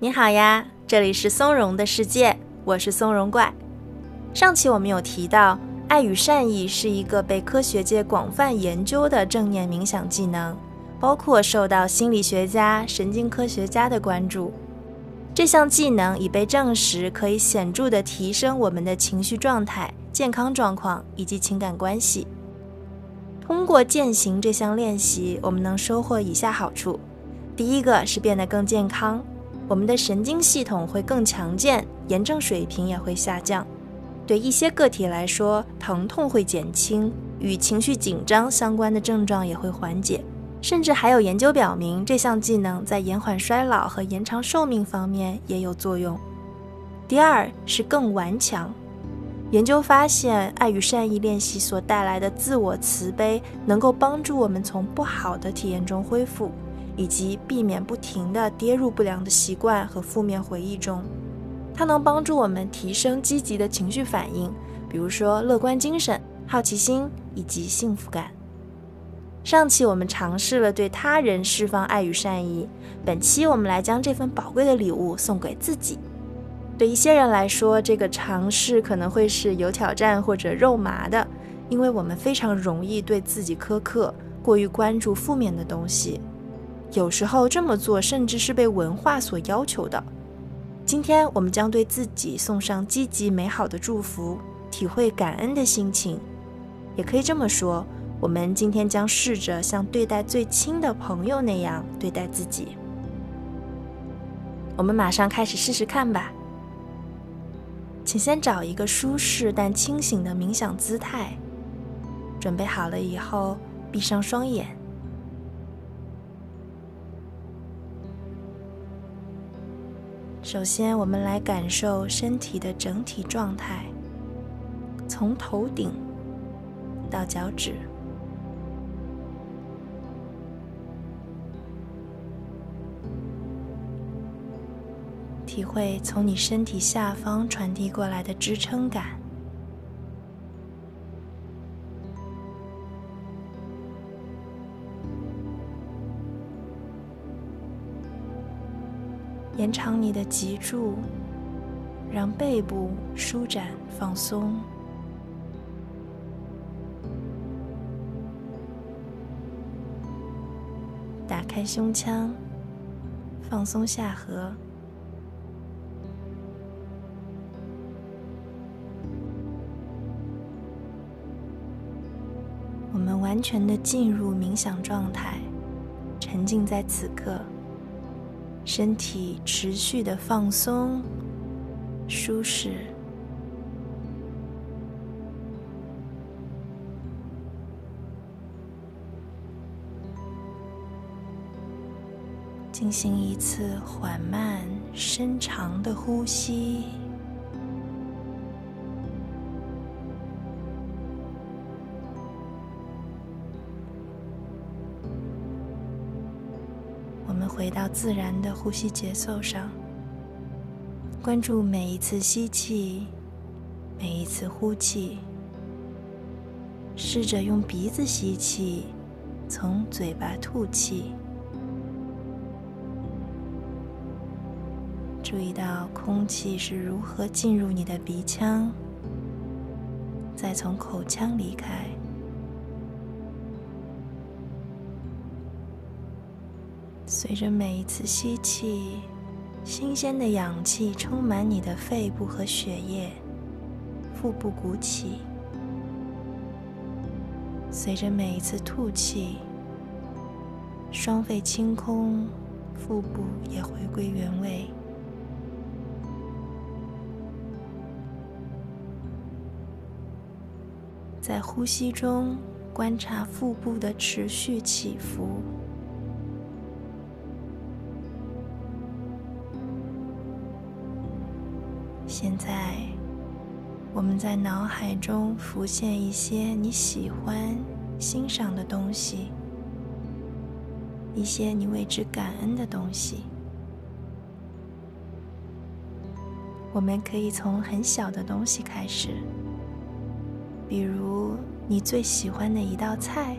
你好呀，这里是松茸的世界，我是松茸怪。上期我们有提到，爱与善意是一个被科学界广泛研究的正念冥想技能，包括受到心理学家、神经科学家的关注。这项技能已被证实可以显著地提升我们的情绪状态、健康状况以及情感关系。通过践行这项练习，我们能收获以下好处：第一个是变得更健康。我们的神经系统会更强健，炎症水平也会下降。对一些个体来说，疼痛会减轻，与情绪紧张相关的症状也会缓解。甚至还有研究表明，这项技能在延缓衰老和延长寿命方面也有作用。第二是更顽强。研究发现，爱与善意练习所带来的自我慈悲，能够帮助我们从不好的体验中恢复。以及避免不停地跌入不良的习惯和负面回忆中，它能帮助我们提升积极的情绪反应，比如说乐观精神、好奇心以及幸福感。上期我们尝试了对他人释放爱与善意，本期我们来将这份宝贵的礼物送给自己。对一些人来说，这个尝试可能会是有挑战或者肉麻的，因为我们非常容易对自己苛刻，过于关注负面的东西。有时候这么做甚至是被文化所要求的。今天我们将对自己送上积极美好的祝福，体会感恩的心情。也可以这么说，我们今天将试着像对待最亲的朋友那样对待自己。我们马上开始试试看吧。请先找一个舒适但清醒的冥想姿态。准备好了以后，闭上双眼。首先，我们来感受身体的整体状态，从头顶到脚趾，体会从你身体下方传递过来的支撑感。延长你的脊柱，让背部舒展放松。打开胸腔，放松下颌。我们完全的进入冥想状态，沉浸在此刻。身体持续的放松、舒适，进行一次缓慢、深长的呼吸。回到自然的呼吸节奏上，关注每一次吸气，每一次呼气。试着用鼻子吸气，从嘴巴吐气。注意到空气是如何进入你的鼻腔，再从口腔离开。随着每一次吸气，新鲜的氧气充满你的肺部和血液，腹部鼓起；随着每一次吐气，双肺清空，腹部也回归原位。在呼吸中，观察腹部的持续起伏。现在，我们在脑海中浮现一些你喜欢、欣赏的东西，一些你为之感恩的东西。我们可以从很小的东西开始，比如你最喜欢的一道菜，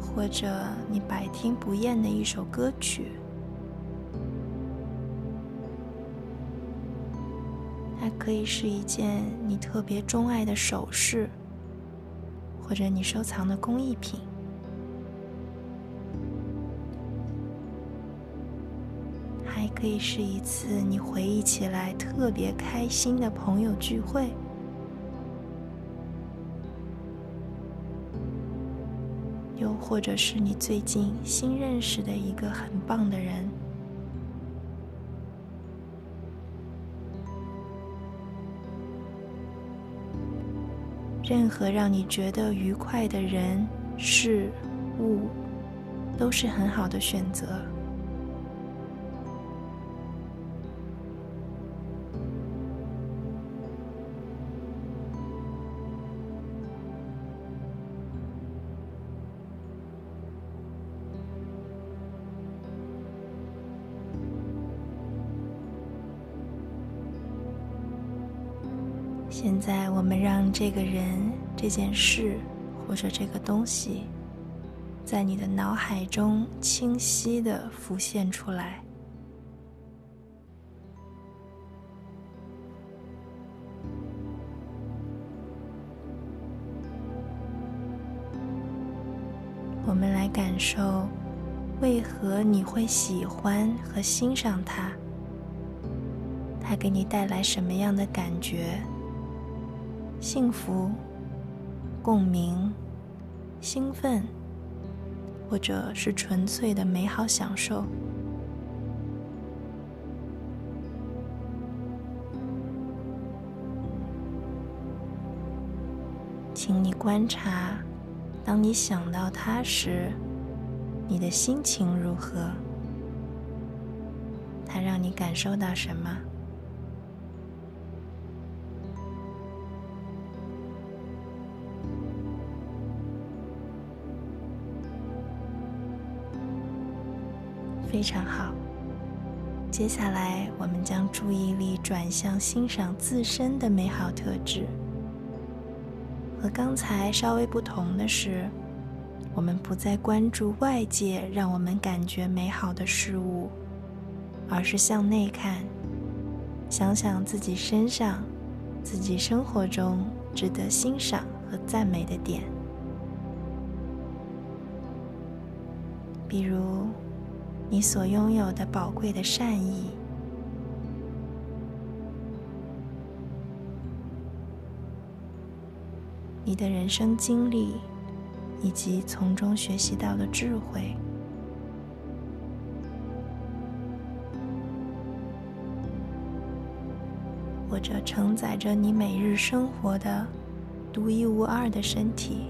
或者你百听不厌的一首歌曲。它可以是一件你特别钟爱的首饰，或者你收藏的工艺品。还可以是一次你回忆起来特别开心的朋友聚会，又或者是你最近新认识的一个很棒的人。任何让你觉得愉快的人、事物，都是很好的选择。现在，我们让这个人、这件事或者这个东西，在你的脑海中清晰的浮现出来。我们来感受，为何你会喜欢和欣赏它？它给你带来什么样的感觉？幸福、共鸣、兴奋，或者是纯粹的美好享受。请你观察，当你想到它时，你的心情如何？它让你感受到什么？非常好。接下来，我们将注意力转向欣赏自身的美好特质。和刚才稍微不同的是，我们不再关注外界让我们感觉美好的事物，而是向内看，想想自己身上、自己生活中值得欣赏和赞美的点，比如。你所拥有的宝贵的善意，你的人生经历，以及从中学习到的智慧，或者承载着你每日生活的独一无二的身体。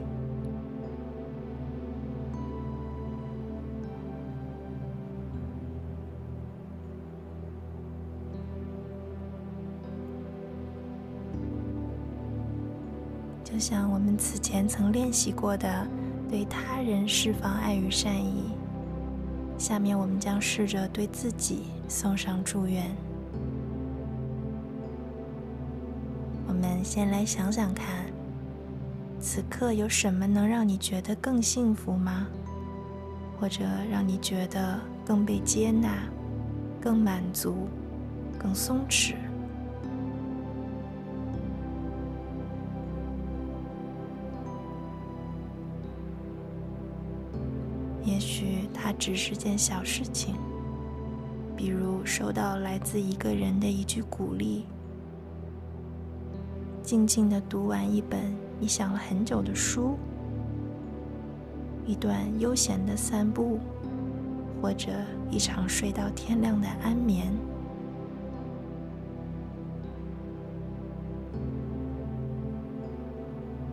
就像我们此前曾练习过的，对他人释放爱与善意。下面我们将试着对自己送上祝愿。我们先来想想看，此刻有什么能让你觉得更幸福吗？或者让你觉得更被接纳、更满足、更松弛？也许它只是件小事情，比如收到来自一个人的一句鼓励，静静的读完一本你想了很久的书，一段悠闲的散步，或者一场睡到天亮的安眠。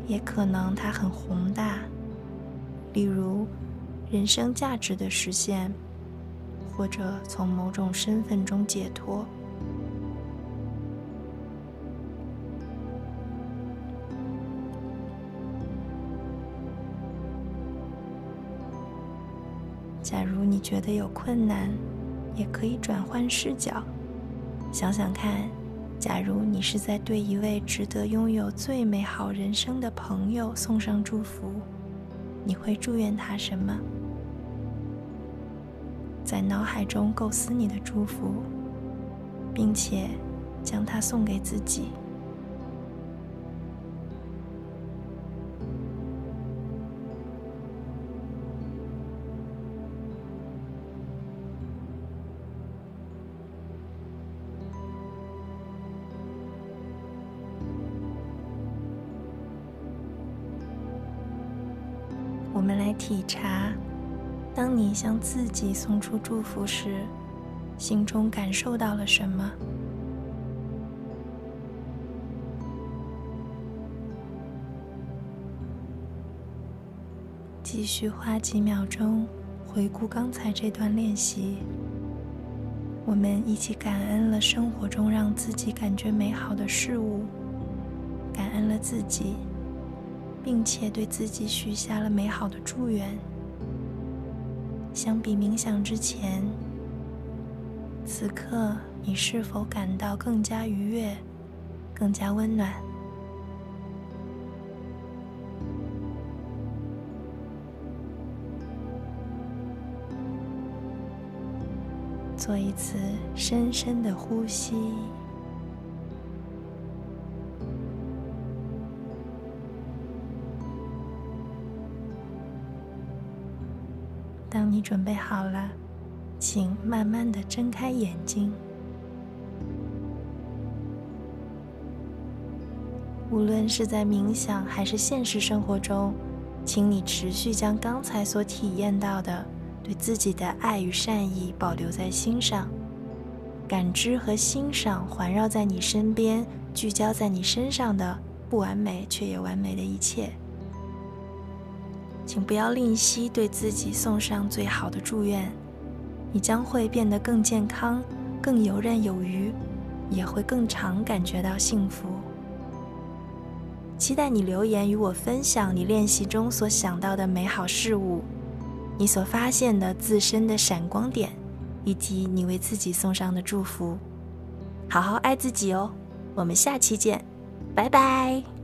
也可能它很宏大，例如。人生价值的实现，或者从某种身份中解脱。假如你觉得有困难，也可以转换视角，想想看：假如你是在对一位值得拥有最美好人生的朋友送上祝福。你会祝愿他什么？在脑海中构思你的祝福，并且将它送给自己。来体察。当你向自己送出祝福时，心中感受到了什么？继续花几秒钟回顾刚才这段练习。我们一起感恩了生活中让自己感觉美好的事物，感恩了自己，并且对自己许下了美好的祝愿。相比冥想之前，此刻你是否感到更加愉悦、更加温暖？做一次深深的呼吸。当你准备好了，请慢慢的睁开眼睛。无论是在冥想还是现实生活中，请你持续将刚才所体验到的对自己的爱与善意保留在心上，感知和欣赏环绕在你身边、聚焦在你身上的不完美却也完美的一切。请不要吝惜对自己送上最好的祝愿，你将会变得更健康、更游刃有余，也会更常感觉到幸福。期待你留言与我分享你练习中所想到的美好事物，你所发现的自身的闪光点，以及你为自己送上的祝福。好好爱自己哦，我们下期见，拜拜。